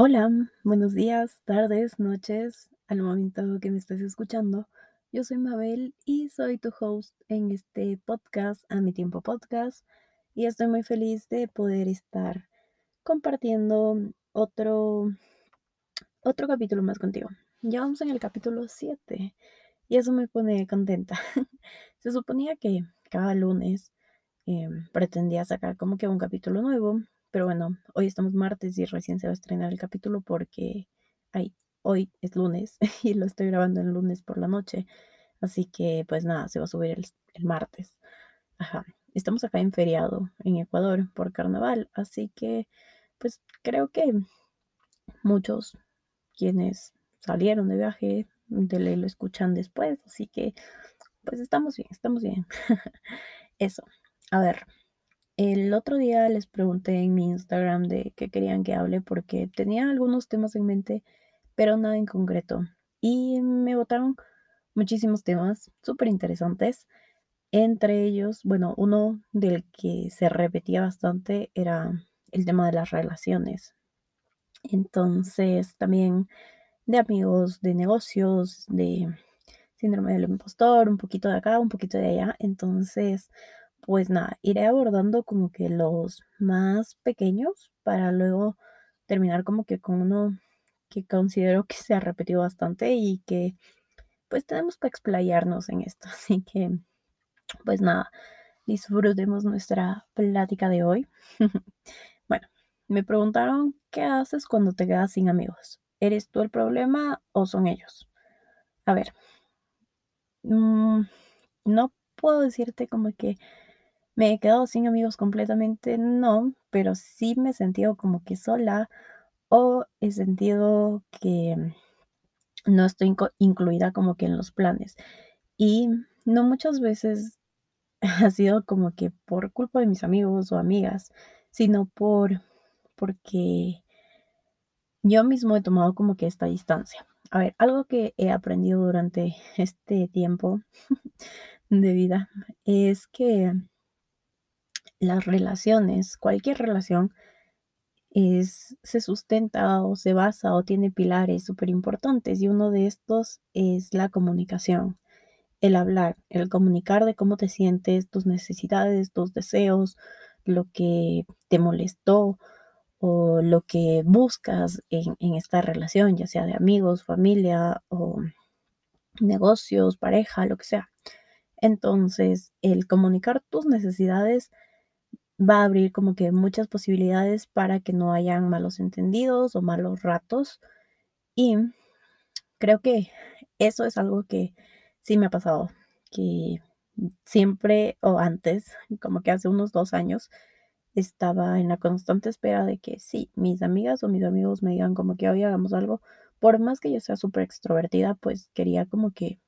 Hola, buenos días, tardes, noches, al momento que me estés escuchando. Yo soy Mabel y soy tu host en este podcast, A Mi Tiempo Podcast, y estoy muy feliz de poder estar compartiendo otro, otro capítulo más contigo. Ya vamos en el capítulo 7 y eso me pone contenta. Se suponía que cada lunes em, pretendía sacar como que un capítulo nuevo, pero bueno, hoy estamos martes y recién se va a estrenar el capítulo porque ay, hoy es lunes y lo estoy grabando el lunes por la noche. Así que pues nada, se va a subir el, martes. Ajá. Estamos acá en feriado en Ecuador por carnaval, así que pues creo que muchos quienes salieron de viaje de lo escuchan después, así que pues estamos bien, estamos bien. Eso. A ver, el otro día les pregunté en mi Instagram de qué querían que hable porque tenía algunos temas en mente, pero nada en concreto. Y me votaron muchísimos temas súper interesantes. Entre ellos, bueno, uno del que se repetía bastante era el tema de las relaciones. Entonces, también de amigos, de negocios, de síndrome del impostor, un poquito de acá, un poquito de allá. Entonces, pues nada, iré abordando como que los más pequeños para luego terminar como que con uno que considero que se ha repetido bastante y que pues tenemos para explayarnos en esto. Así que, pues nada, disfrutemos nuestra plática de hoy. bueno, me preguntaron, ¿qué haces cuando te quedas sin amigos? ¿Eres tú el problema o son ellos? A ver, mmm, no puedo decirte como que me he quedado sin amigos completamente, no, pero sí me he sentido como que sola o he sentido que no estoy incluida como que en los planes. Y no muchas veces ha sido como que por culpa de mis amigos o amigas, sino por porque yo mismo he tomado como que esta distancia. A ver, algo que he aprendido durante este tiempo de vida es que las relaciones, cualquier relación, es, se sustenta o se basa o tiene pilares súper importantes y uno de estos es la comunicación, el hablar, el comunicar de cómo te sientes, tus necesidades, tus deseos, lo que te molestó o lo que buscas en, en esta relación, ya sea de amigos, familia o negocios, pareja, lo que sea. Entonces, el comunicar tus necesidades va a abrir como que muchas posibilidades para que no hayan malos entendidos o malos ratos. Y creo que eso es algo que sí me ha pasado, que siempre o antes, como que hace unos dos años, estaba en la constante espera de que sí, mis amigas o mis amigos me digan como que hoy hagamos algo. Por más que yo sea súper extrovertida, pues quería como que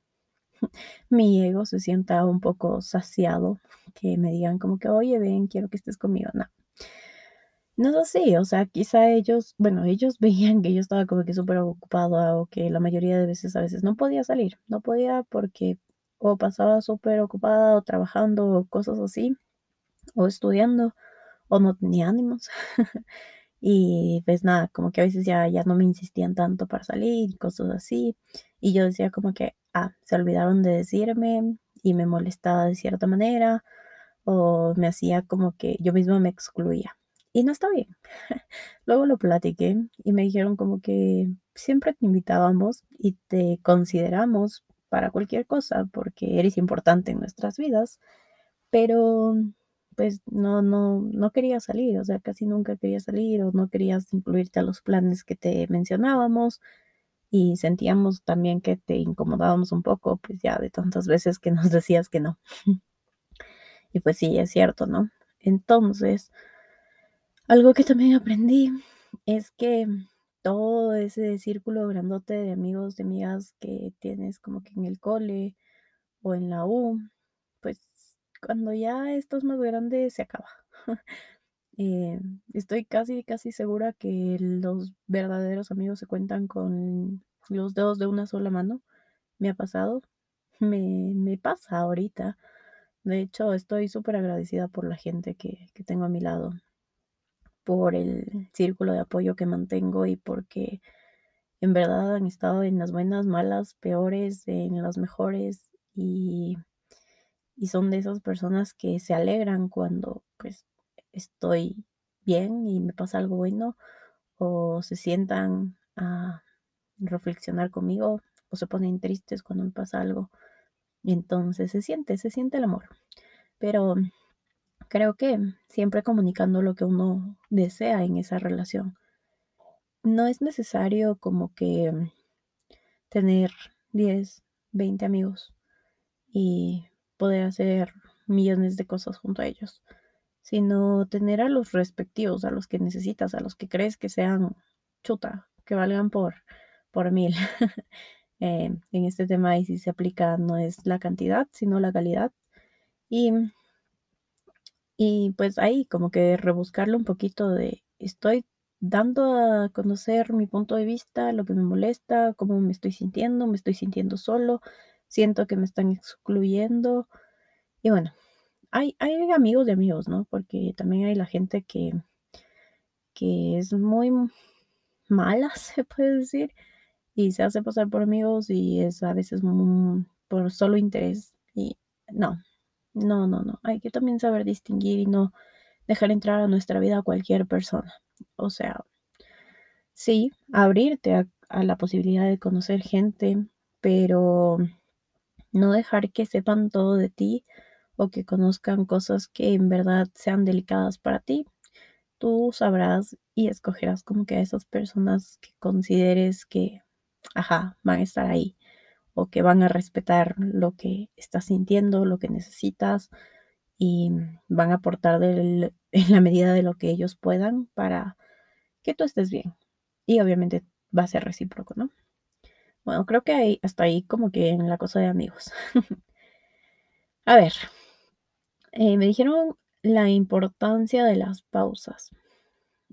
mi ego se sienta un poco saciado, que me digan como que, oye, ven, quiero que estés conmigo. No. No es así, o sea, quizá ellos, bueno, ellos veían que yo estaba como que súper ocupada o que la mayoría de veces a veces no podía salir, no podía porque o pasaba súper ocupada o trabajando o cosas así, o estudiando, o no tenía ánimos. y pues nada, como que a veces ya, ya no me insistían tanto para salir, cosas así. Y yo decía como que, ah, se olvidaron de decirme y me molestaba de cierta manera o me hacía como que yo misma me excluía. Y no está bien. Luego lo platiqué y me dijeron como que siempre te invitábamos y te consideramos para cualquier cosa porque eres importante en nuestras vidas, pero pues no, no, no quería salir, o sea, casi nunca quería salir o no querías incluirte a los planes que te mencionábamos y sentíamos también que te incomodábamos un poco, pues ya de tantas veces que nos decías que no. y pues sí, es cierto, ¿no? Entonces, algo que también aprendí es que todo ese círculo grandote de amigos, de amigas que tienes como que en el cole o en la U, pues cuando ya estás más grande se acaba. Eh, estoy casi, casi segura que los verdaderos amigos se cuentan con los dedos de una sola mano. Me ha pasado, me, me pasa ahorita. De hecho, estoy súper agradecida por la gente que, que tengo a mi lado. por el círculo de apoyo que mantengo y porque en verdad han estado en las buenas, malas, peores, en las mejores y, y son de esas personas que se alegran cuando pues estoy bien y me pasa algo bueno o se sientan a reflexionar conmigo o se ponen tristes cuando me pasa algo. Entonces se siente, se siente el amor. Pero creo que siempre comunicando lo que uno desea en esa relación. No es necesario como que tener 10, 20 amigos y poder hacer millones de cosas junto a ellos, sino tener a los respectivos, a los que necesitas, a los que crees que sean chuta, que valgan por, por mil. Eh, en este tema y si se aplica no es la cantidad, sino la calidad. Y, y pues ahí como que rebuscarlo un poquito de estoy dando a conocer mi punto de vista, lo que me molesta, cómo me estoy sintiendo, me estoy sintiendo solo, siento que me están excluyendo. Y bueno, hay, amigos de amigos, ¿no? Porque también hay la gente que, que es muy mala, se puede decir, y se hace pasar por amigos y es a veces por solo interés. Y no, no, no, no. Hay que también saber distinguir y no dejar entrar a nuestra vida a cualquier persona. O sea, sí, abrirte a la posibilidad de conocer gente, pero no dejar que sepan todo de ti o que conozcan cosas que en verdad sean delicadas para ti. Tú sabrás y escogerás como que a esas personas que consideres que ajá, van a estar ahí o que van a respetar lo que estás sintiendo, lo que necesitas y van a aportar en la medida de lo que ellos puedan para que tú estés bien. Y obviamente va a ser recíproco, ¿no? Bueno, creo que hay, hasta ahí como que en la cosa de amigos. a ver, eh, me dijeron la importancia de las pausas.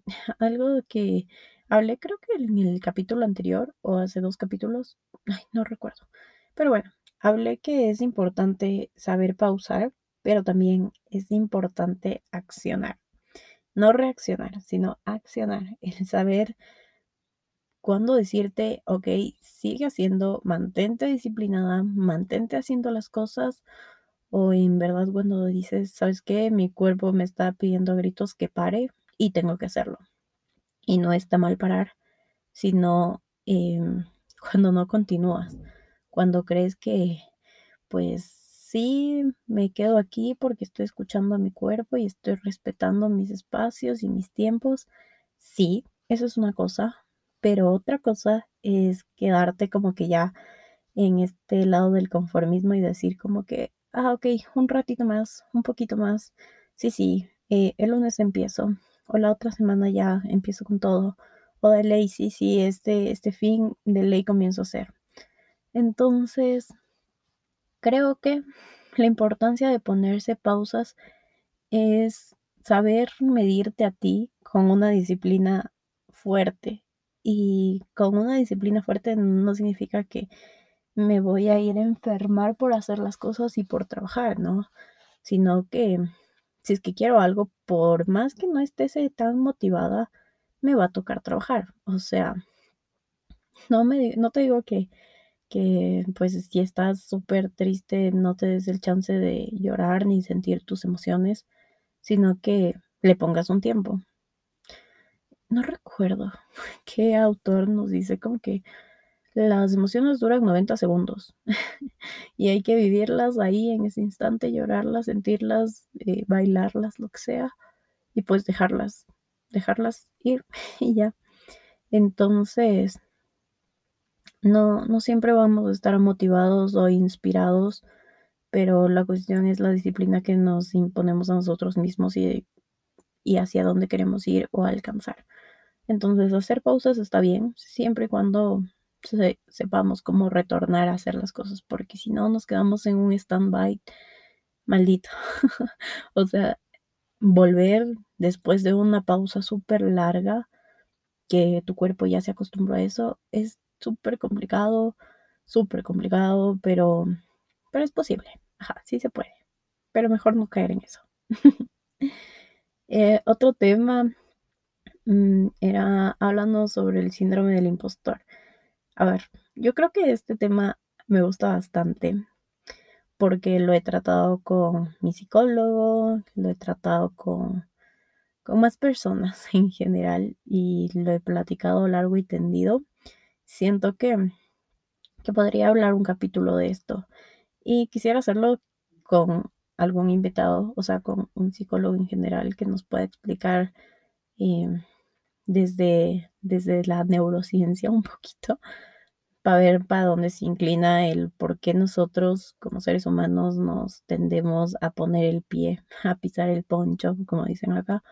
Algo que Hablé creo que en el capítulo anterior o hace dos capítulos, no recuerdo. Pero bueno, hablé que es importante saber pausar, pero también es importante accionar. No reaccionar, sino accionar. El saber cuándo decirte, ok, sigue haciendo, mantente disciplinada, mantente haciendo las cosas. O en verdad cuando dices, ¿sabes qué? Mi cuerpo me está pidiendo a gritos que pare y tengo que hacerlo y no está mal parar, sino em, cuando no continúas, cuando crees que pues sí, me quedo aquí porque estoy escuchando a mi cuerpo y estoy respetando mis espacios y mis tiempos, sí, eso es una cosa, pero otra cosa es quedarte como que ya en este lado del conformismo y decir como que, ah, ok, un ratito más, un poquito más, sí, sí, eh, el lunes empiezo, o la otra semana ya empiezo con todo, o de ley, sí, sí, este, este fin de ley comienzo a hacer. Entonces, creo que la importancia de ponerse pausas es saber medirte a ti con una disciplina fuerte. Y con una disciplina fuerte no significa que me voy a ir a enfermar por hacer las cosas y por trabajar, ¿no? Sino que si es que quiero algo, por más que no esté tan motivada, me va a tocar trabajar. O sea, no, me, no te digo que, que pues si estás súper triste no te des el chance de llorar ni sentir tus emociones, sino que le pongas un tiempo. No recuerdo qué autor nos dice como que las emociones duran 90 segundos y hay que vivirlas ahí en ese instante, llorarlas, sentirlas, eh, bailarlas, lo que sea, y pues dejarlas, dejarlas ir y ya. Entonces, no, no siempre vamos a estar motivados o inspirados, pero la cuestión es la disciplina que nos imponemos a nosotros mismos y, y hacia dónde queremos ir o alcanzar. Entonces, hacer pausas está bien, siempre y cuando sepamos cómo retornar a hacer las cosas, porque si no nos quedamos en un stand-by maldito. o sea, volver después de una pausa súper larga, que tu cuerpo ya se acostumbró a eso, es súper complicado, súper complicado, pero, pero es posible. Ajá, sí se puede, pero mejor no caer en eso. Eh, otro tema mm, era hablando sobre el síndrome del impostor. A ver, yo creo que este tema me gusta bastante porque lo he tratado con mi psicólogo, lo he tratado con, con más personas en general y lo he platicado largo y tendido. Siento que, que podría hablar un capítulo de esto y quisiera hacerlo con algún invitado, o sea, con un psicólogo en general que nos pueda explicar eh, desde, desde la neurociencia un poquito para ver para dónde se inclina el por qué nosotros como seres humanos nos tendemos a poner el pie, a pisar el poncho, como dicen acá,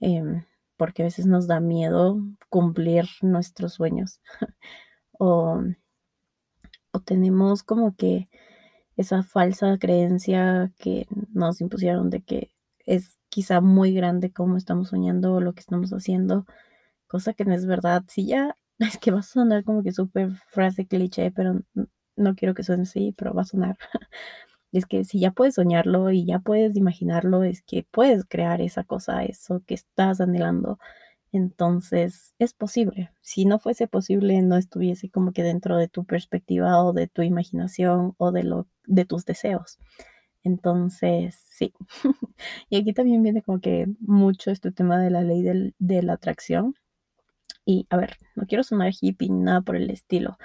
em, porque a veces nos da miedo cumplir nuestros sueños. O, o tenemos como que esa falsa creencia que nos impusieron de que es quizá muy grande como estamos soñando o lo que estamos haciendo, cosa que no es verdad. Si ya, es que va a sonar como que súper frase cliché, pero no quiero que suene así, pero va a sonar. es que si ya puedes soñarlo y ya puedes imaginarlo, es que puedes crear esa cosa, eso que estás anhelando. Entonces, es posible. Si no fuese posible, no estuviese como que dentro de tu perspectiva o de tu imaginación o de, lo, de tus deseos. Entonces, sí. y aquí también viene como que mucho este tema de la ley del, de la atracción. Y a ver, no quiero sonar hippie ni nada por el estilo,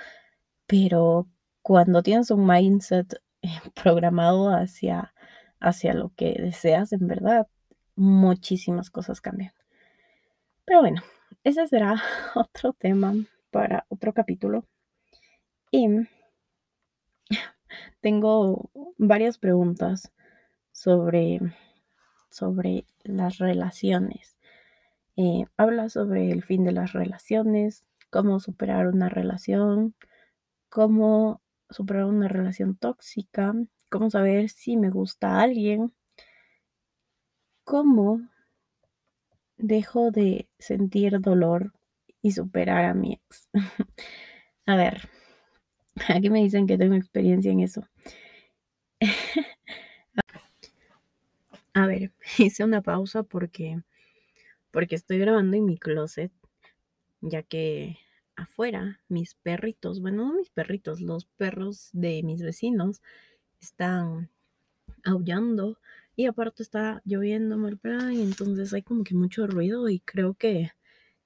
pero cuando tienes un mindset programado hacia, hacia lo que deseas, en verdad, muchísimas cosas cambian. Pero bueno, ese será otro tema para otro capítulo. Y tengo varias preguntas sobre, sobre las relaciones. Eh, habla sobre el fin de las relaciones, cómo superar una relación, cómo superar una relación tóxica, cómo saber si me gusta alguien, cómo dejo de sentir dolor y superar a mi ex. a ver, aquí me dicen que tengo experiencia en eso. a ver, hice una pausa porque porque estoy grabando en mi closet, ya que afuera mis perritos, bueno, no mis perritos, los perros de mis vecinos están aullando y aparte está lloviendo mal plan, entonces hay como que mucho ruido y creo que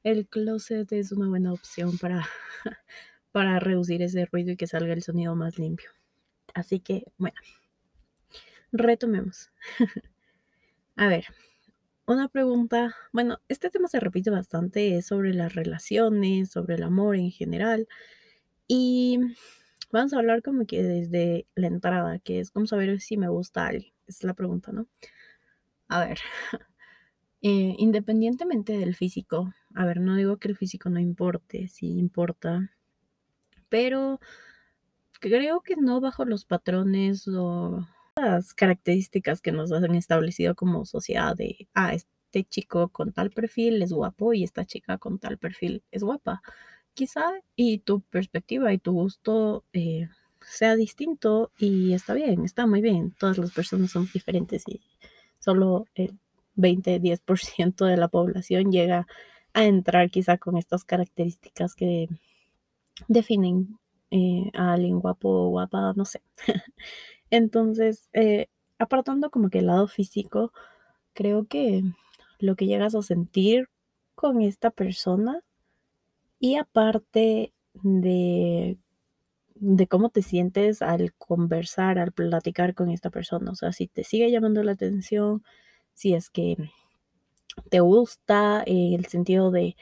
el closet es una buena opción para, para reducir ese ruido y que salga el sonido más limpio. Así que, bueno, retomemos. A ver, una pregunta, bueno, este tema se repite bastante, es sobre las relaciones, sobre el amor en general. Y vamos a hablar como que desde la entrada, que es como saber si me gusta alguien es la pregunta, ¿no? A ver, eh, independientemente del físico, a ver, no digo que el físico no importe, sí importa, pero creo que no bajo los patrones o las características que nos han establecido como sociedad de, ah, este chico con tal perfil es guapo y esta chica con tal perfil es guapa. Quizá y tu perspectiva y tu gusto eh, sea distinto y está bien, está muy bien. Todas las personas son diferentes y solo el 20-10% de la población llega a entrar quizá con estas características que definen eh, a alguien guapo o guapa, no sé. Entonces, eh, apartando como que el lado físico, creo que lo que llegas a sentir con esta persona y aparte de de cómo te sientes al conversar, al platicar con esta persona. O sea, si te sigue llamando la atención, si es que te gusta en el sentido de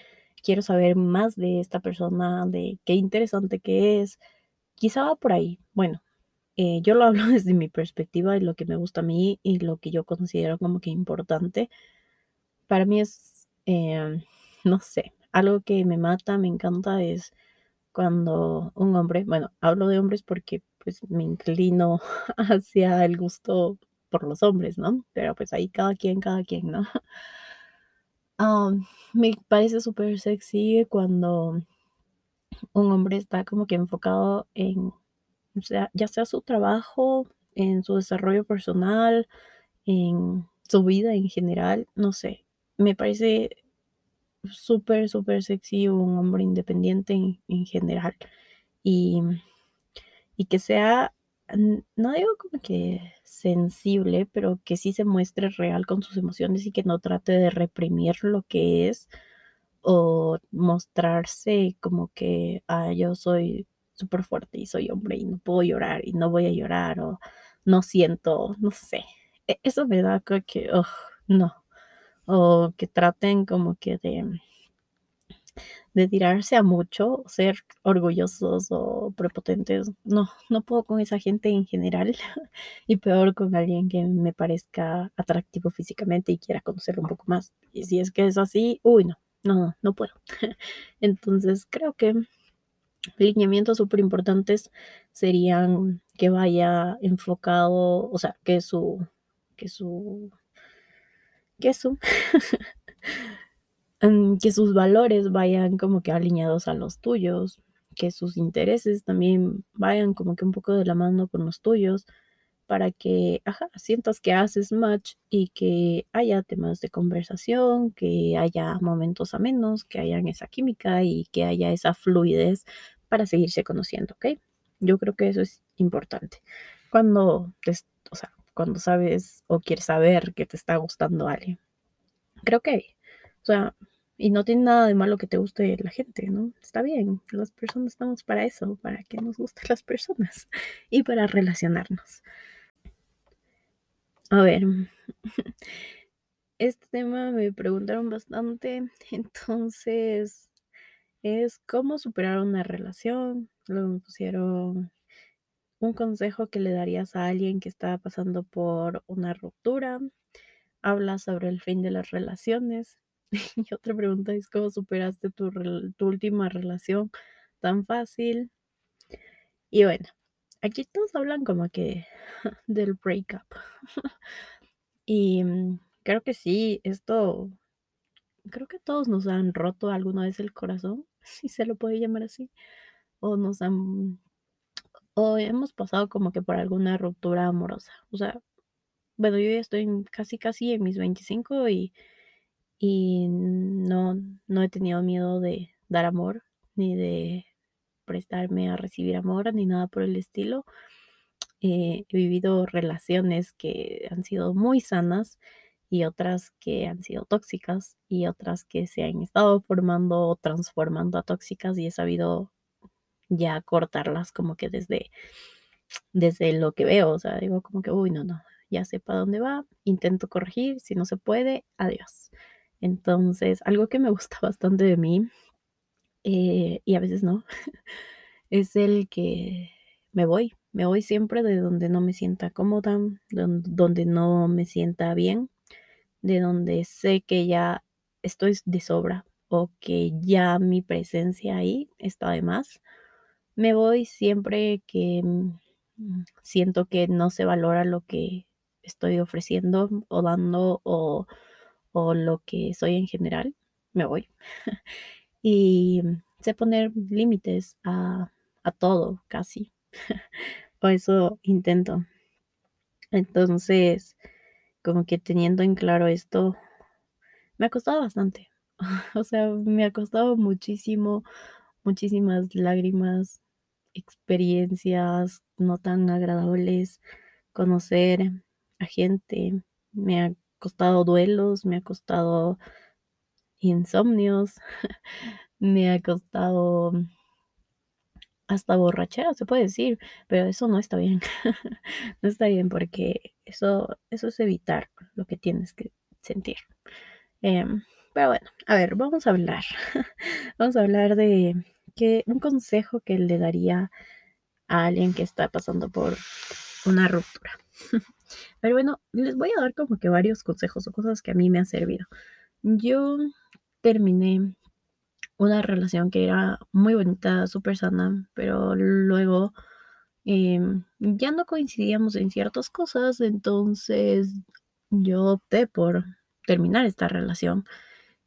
quiero saber más de esta persona, de qué interesante que es, quizá va por ahí. Bueno, eh, yo lo hablo desde mi perspectiva y lo que me gusta a mí y lo que yo considero como que importante. Para mí es, em, no sé, algo que me mata, me encanta es cuando un hombre, bueno, hablo de hombres porque pues me inclino hacia el gusto por los hombres, ¿no? Pero pues ahí cada quien, cada quien, ¿no? Me parece súper sexy cuando un hombre está como que enfocado en, o sea, ya sea su trabajo, en su desarrollo personal, en su vida en general, no sé, me parece súper, súper sexy un hombre independiente en, general. Y, y que sea, no digo como que sensible, pero que sí se muestre real con sus emociones y que no trate de reprimir lo que es o mostrarse como que ah, yo soy súper fuerte y soy hombre y no puedo llorar y no voy a llorar o no siento, no sé. E, eso me da que, no. O que traten como que de, de tirarse a mucho, ser orgullosos o prepotentes. No, no puedo con esa gente en general y peor con alguien que me parezca atractivo físicamente y quiera conocerlo un poco más. Y si es que es así, uy, no, no, no puedo. Entonces creo que lineamientos súper importantes serían que vaya enfocado, o sea, que su, que su, que su, que sus valores vayan como que alineados a los tuyos, que sus intereses también vayan como que un poco de la mano con los tuyos, para que, ajá, sientas que haces match y que haya temas de conversación, que haya momentos amenos, que haya esa química y que haya esa fluidez para seguirse conociendo, ¿ok? Yo creo que eso es importante. Cuando, o sea, cuando sabes o quieres saber que te está gustando alguien. Creo que, o sea, y no tiene nada de malo que te guste la gente, ¿no? Está bien, las personas estamos para eso, para que nos gusten las personas y para relacionarnos. A ver, este tema me preguntaron bastante, entonces es cómo superar una relación. Luego me pusieron un consejo que le darías a alguien que está pasando por una ruptura. Habla sobre el fin de las relaciones. y otra pregunta es cómo superaste tu, tu última relación tan fácil. Y bueno, aquí todos hablan como que del breakup. y mm, creo que sí, esto, creo que todos nos han roto alguna vez el corazón, si se lo puede llamar así, o nos han, o hemos pasado como que por alguna ruptura amorosa. O sea, bueno, yo ya estoy casi, casi en mis 25 y, y no, no he tenido miedo de dar amor, ni de prestarme a recibir amor, ni nada por el estilo. Eh, he vivido relaciones que han sido muy sanas y otras que han sido tóxicas y otras que se han estado formando o transformando a tóxicas y he sabido ya cortarlas como que desde, desde lo que veo, o sea, digo como que, uy, no, no, ya sé para dónde va, intento corregir, si no se puede, adiós. Entonces, algo que me gusta bastante de mí, eh, y a veces no, es el que me voy, me voy siempre de donde no me sienta cómoda, donde no me sienta bien, de donde sé que ya estoy de sobra o que ya mi presencia ahí está de más. Me voy siempre que mm, siento que no se valora lo que estoy ofreciendo o dando o, o lo que soy en general. Me voy. y sé poner límites a, a todo, casi. o eso intento. Entonces, como que teniendo en claro esto, me ha costado bastante. o sea, me ha costado muchísimo, muchísimas lágrimas, experiencias no tan agradables, conocer a gente, me ha costado duelos, me ha costado insomnios, me ha costado hasta borrachera, se puede decir, pero eso no está bien. no está bien porque eso, eso es evitar lo que tienes que sentir. Em, pero bueno, a ver, vamos a hablar. vamos a hablar de que, un consejo que le daría a alguien que está pasando por una ruptura. Pero bueno, les voy a dar como que varios consejos o cosas que a mí me han servido. Yo terminé una relación que era muy bonita, súper sana, pero luego em, ya no coincidíamos en ciertas cosas, entonces yo opté por terminar esta relación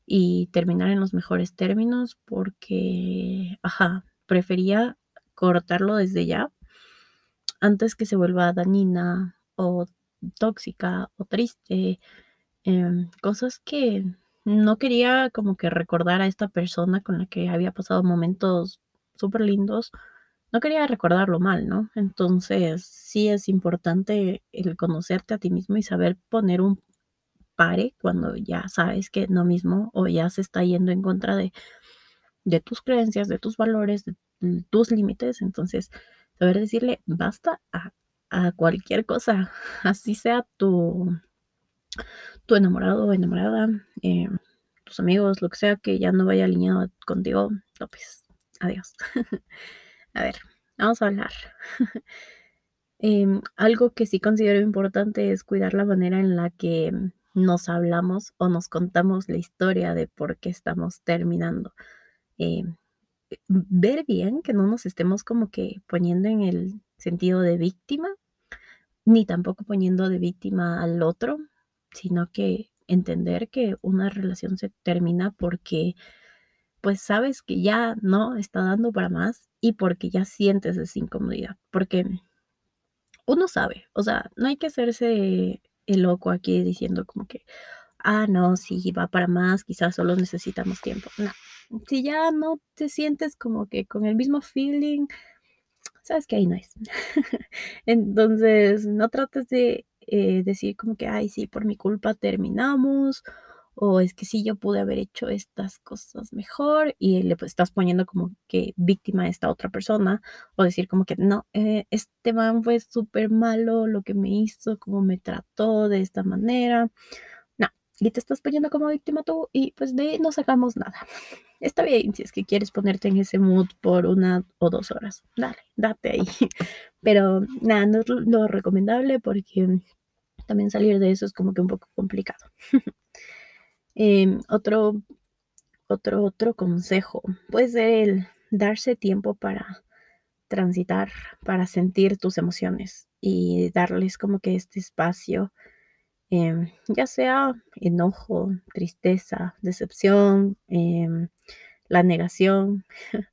y terminar en los mejores términos porque, ajá, prefería cortarlo desde ya antes que se vuelva dañina o tóxica o triste, em, cosas que no quería como que recordar a esta persona con la que había pasado momentos súper lindos, no quería recordarlo mal, ¿no? Entonces, sí es importante el conocerte a ti mismo y saber poner un pare cuando ya sabes que no mismo o ya se está yendo en contra de, de tus creencias, de tus valores, de, tus límites. Entonces, saber decirle basta a, a cualquier cosa, así sea tu, tu enamorado o enamorada, eh, tus amigos, lo que sea que ya no vaya alineado contigo, no, pues, adiós. a ver, vamos a hablar. Em, algo que sí considero importante es cuidar la manera en la que nos hablamos o nos contamos la historia de por qué estamos terminando. Em, ver bien que no nos estemos como que poniendo en el sentido de víctima, ni tampoco poniendo de víctima al otro, sino que entender que una relación se termina porque pues sabes que ya no está dando para más y porque ya sientes esa incomodidad, porque uno sabe, o sea, no hay que hacerse el loco aquí diciendo como que, ah, no, si va para más, quizás solo necesitamos tiempo. No, si ya no te sientes como que con el mismo feeling, sabes que ahí no es. Entonces, no trates de eh, decir como que, ay, sí, por mi culpa terminamos, o es que sí, yo pude haber hecho estas cosas mejor y le pues, estás poniendo como que víctima a esta otra persona, o decir como que, no, eh, este man fue súper malo, lo que me hizo, cómo me trató de esta manera. Y te estás poniendo como víctima tú y pues de ahí no sacamos nada. Está bien si es que quieres ponerte en ese mood por una o dos horas. Dale, date ahí. Pero nada, no es lo recomendable porque también salir de eso es como que un poco complicado. Em, otro, otro, otro consejo puede ser el darse tiempo para transitar, para sentir tus emociones y darles como que este espacio, em, ya sea enojo, tristeza, decepción, em, la negación.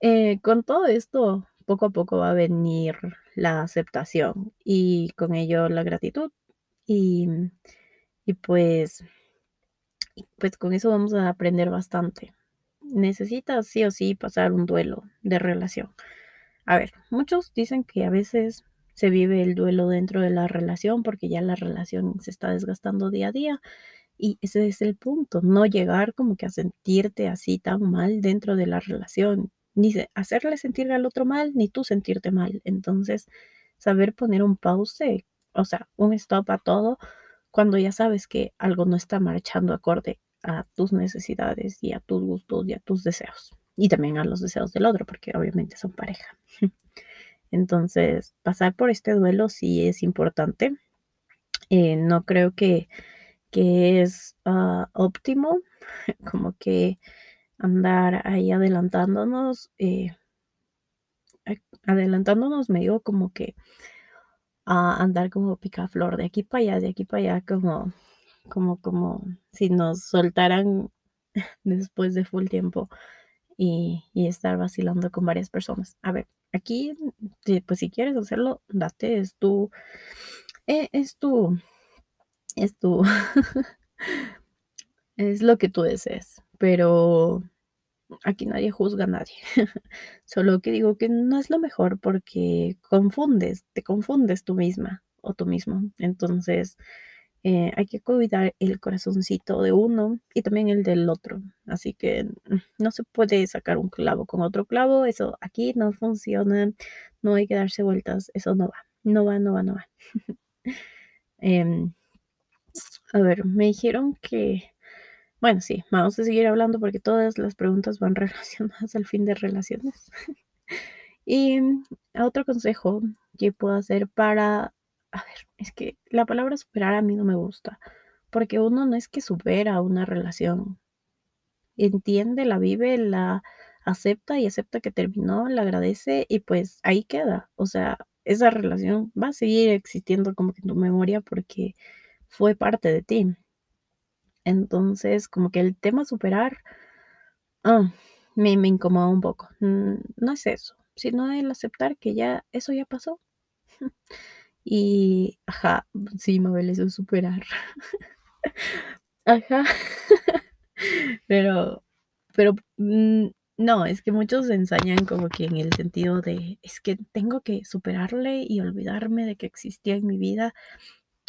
Eh, con todo esto, poco a poco va a venir la aceptación y con ello la gratitud. Y, y pues pues con eso vamos a aprender bastante. Necesitas sí o sí pasar un duelo de relación. A ver, muchos dicen que a veces se vive el duelo dentro de la relación porque ya la relación se está desgastando día a día. Y ese es el punto, no llegar como que a sentirte así tan mal dentro de la relación, ni hacerle sentir al otro mal, ni tú sentirte mal. Entonces, saber poner un pause, o sea, un stop a todo, cuando ya sabes que algo no está marchando acorde a tus necesidades y a tus gustos y a tus deseos. Y también a los deseos del otro, porque obviamente son pareja. Entonces, pasar por este duelo sí es importante. Eh, no creo que, que es ah, óptimo, como que andar ahí adelantándonos, eh, adelantándonos me digo como que a andar como picaflor de aquí para allá, de aquí para allá, como, como, como si nos soltaran después de full tiempo y, estar vacilando con varias personas. A ver, aquí, pues si quieres hacerlo, date, es tu, eh, es tu, es tu, es lo que tú desees, pero aquí nadie juzga a nadie. Solo que digo que no es lo mejor porque confundes, te confundes tú misma o tú mismo. Entonces, eh, hay que cuidar el corazoncito de uno y también el del otro. Así que mm, no se puede sacar un clavo con otro clavo. Eso aquí no funciona. No hay que darse vueltas. Eso no va. No va, no va, no va. Em, a ver, me dijeron que bueno, sí, vamos a seguir hablando porque todas las preguntas van relacionadas al fin de relaciones. y mm, otro consejo que puedo hacer para, es que la palabra superar a mí no me gusta, porque uno no es que supera una relación, entiende, la vive, la acepta y acepta que terminó, la agradece y pues ahí queda. O sea, esa relación va a seguir existiendo como que en tu memoria porque fue parte de ti. Entonces, como que el tema superar ah, me, me incomoda un poco. Mm, no es eso, sino el aceptar que ya eso ya pasó. Y, ajá, sí, Mabel, eso es superar. Ajá. Pero pero, mm, no, es que muchos ensañan como que en el sentido de: "Es que tengo que superarle y olvidarme de que existía en mi vida,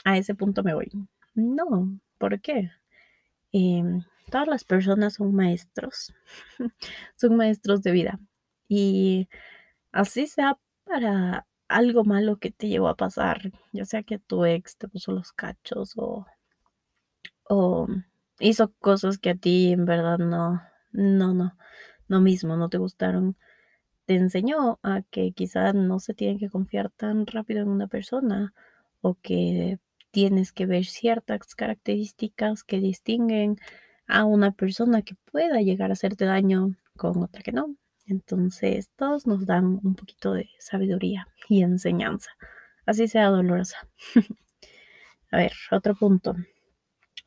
a ese punto me voy". No, ¿por qué? Em, todas las personas son maestros, son maestros de vida, y así sea para algo malo que te llegó a pasar, ya sea que tu ex te puso los cachos o hizo cosas que a ti en verdad no no no no mismo, no te gustaron. Te enseñó a que quizás no se tiene que confiar tan rápido en una persona, o que tienes que ver ciertas características que distinguen a una persona que pueda llegar a hacerte daño con otra que no. Entonces, todos nos dan un poquito de sabiduría y enseñanza, así sea dolorosa. A ver, otro punto.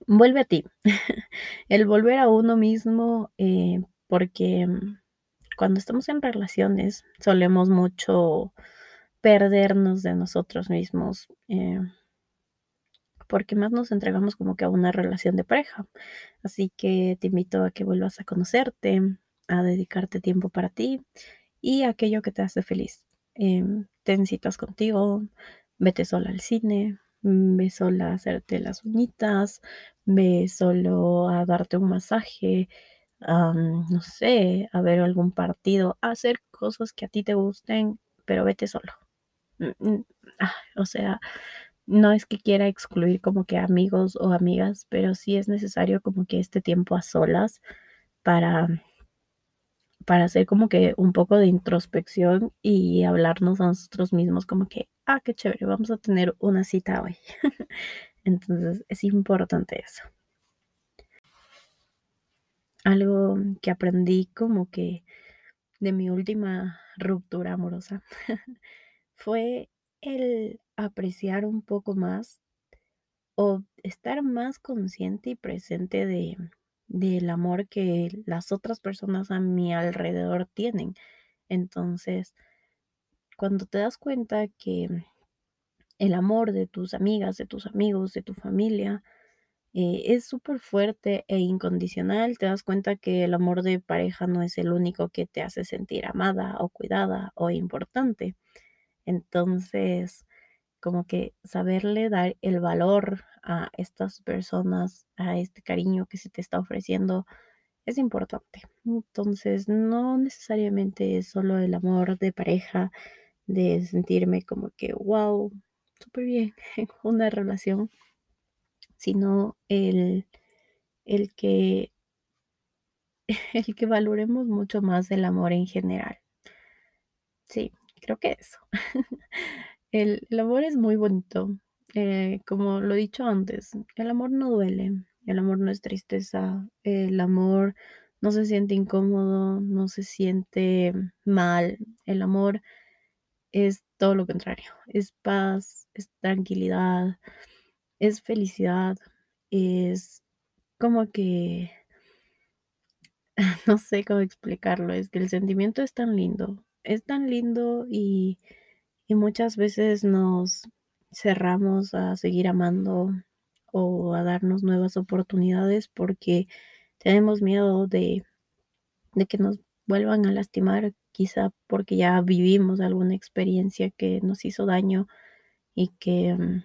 Vuelve a ti. El volver a uno mismo, eh, porque, mm, cuando estamos en relaciones solemos mucho perdernos de nosotros mismos, eh porque más nos entregamos como que a una relación de pareja. Así que te invito a que vuelvas a conocerte, a dedicarte tiempo para ti y aquello que te hace feliz. Em, ten citas contigo, vete sola al cine, mm, ve sola a hacerte las uñitas, ve solo a darte un masaje, no sé, a ver algún partido, a hacer cosas que a ti te gusten, pero vete solo. Mm, mm, ah, o sea, no es que quiera excluir como que amigos o amigas, pero sí es necesario como que este tiempo a solas para para hacer como que un poco de introspección y hablarnos a nosotros mismos como que: "Ah, qué chévere, vamos a tener una cita hoy". Entonces, es importante eso. Algo que aprendí como que de mi última ruptura amorosa fue el apreciar un poco más o estar más consciente y presente de del amor que las otras personas a mi alrededor tienen. Entonces, cuando te das cuenta que el amor de tus amigas, de tus amigos, de tu familia, eh, es superfuerte e incondicional, te das cuenta que el amor de pareja no es el único que te hace sentir amada o cuidada o importante. Entonces, como que saberle dar el valor a estas personas, a este cariño que se te está ofreciendo, es importante. Entonces, no necesariamente es solo el amor de pareja, de sentirme como que, guau, superbién en una relación, sino el el que el que valoremos mucho más el amor en general. Sí, creo que eso. El amor es muy bonito, eh, como lo he dicho antes, el amor no duele, el amor no es tristeza, el amor no se siente incómodo, no se siente mal, el amor es todo lo contrario, es paz, es tranquilidad, es felicidad, es como que no sé cómo explicarlo, es que el sentimiento es tan lindo, es tan lindo y y muchas veces nos cerramos a seguir amando o a darnos nuevas oportunidades porque tenemos miedo de de que nos vuelvan a lastimar, quizá porque ya vivimos alguna experiencia que nos hizo daño y que, mm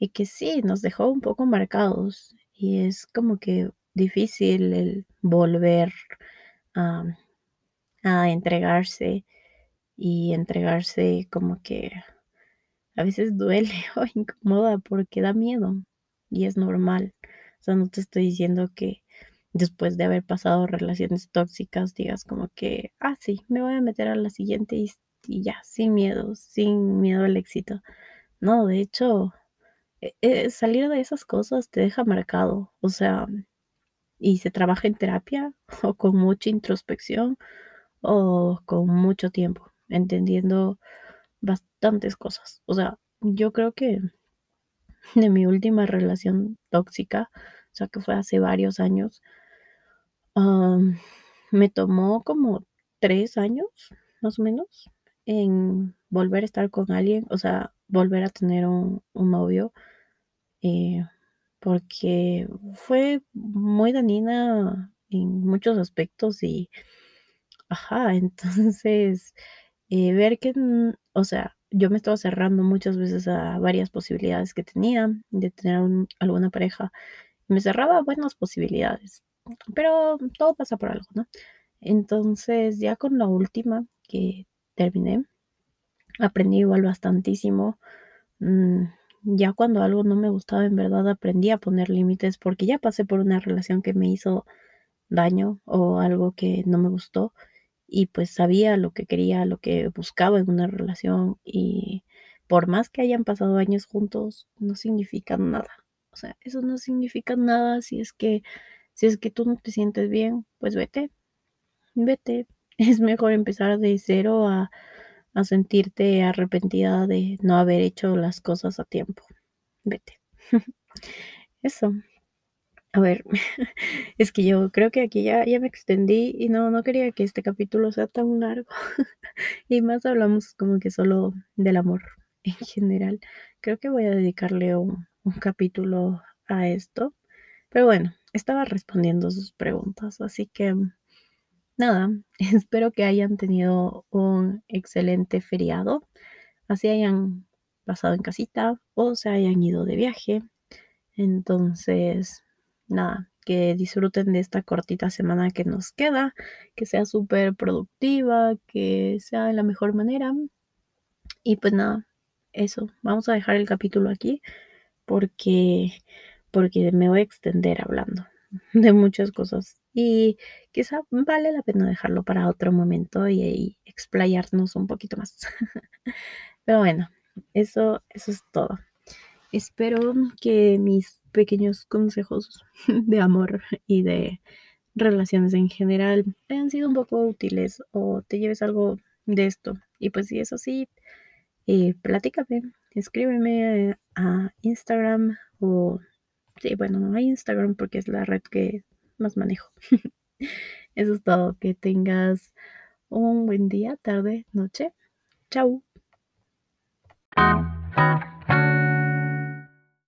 y que sí, nos dejó un poco marcados, y es como que difícil el volver a a entregarse, y entregarse como que a veces duele o incomoda porque da miedo, y es normal. O sea, no te estoy diciendo que después de haber pasado relaciones tóxicas digas como que: "Ah, sí, me voy a meter a la siguiente y y ya, sin miedo, sin miedo al éxito". No, de hecho, eh eh, salir de esas cosas te deja marcado, o sea, y se trabaja en terapia o con mucha introspección o con mucho tiempo, entendiendo bastantes cosas. O sea, yo creo que de mi última relación tóxica, o sea, que fue hace varios años me tomó como 3 años, más o menos, en volver a estar con alguien, o sea, volver a tener un un novio, eh, porque fue muy dañina en muchos aspectos y ajá, entonces, eh, ver que, mm, o sea, yo me estaba cerrando muchas veces a varias posibilidades que tenía de tener un alguna pareja, me cerraba buenas posibilidades, pero todo pasa por algo, ¿no? Entonces, ya con la última que terminé, aprendí igual bastantísimo, mm, ya cuando algo no me gustaba, en verdad aprendí a poner límites, porque ya pasé por una relación que me hizo daño o algo que no me gustó, y pues sabía lo que quería, lo que buscaba en una relación, y por más que hayan pasado años juntos, no significa nada. O sea, eso no significa nada si es que si es que tú no te sientes bien, pues vete, vete. Es mejor empezar de cero a a sentirte arrepentida de no haber hecho las cosas a tiempo. Vete. Eso. A ver, es que yo creo que aquí ya ya me extendí y no no quería que este capítulo sea tan largo. Y más hablamos como que solo del amor en general. Creo que voy a dedicarle un un capítulo a esto. Pero bueno, estaba respondiendo sus preguntas, así que nada, espero que hayan tenido un excelente feriado, así hayan pasado en casita o se hayan ido de viaje. Entonces, nada, que disfruten de esta cortita semana que nos queda, que sea superproductiva, que sea de la mejor manera. Y pues nada, eso, vamos a dejar el capítulo aquí porque porque me voy a extender hablando de muchas cosas y quizá vale la pena dejarlo para otro momento y ahí explayarnos un poquito más. Pero bueno, eso eso es todo. Espero que mis pequeños consejos de amor y de relaciones en general hayan sido un poco útiles o te lleves algo de esto. Y pues si es así, eh, platícame, escríbeme a Instagram o sí, bueno, a Instagram porque es la red que más manejo. Eso es todo, que tengas un buen día, tarde, noche. Chao.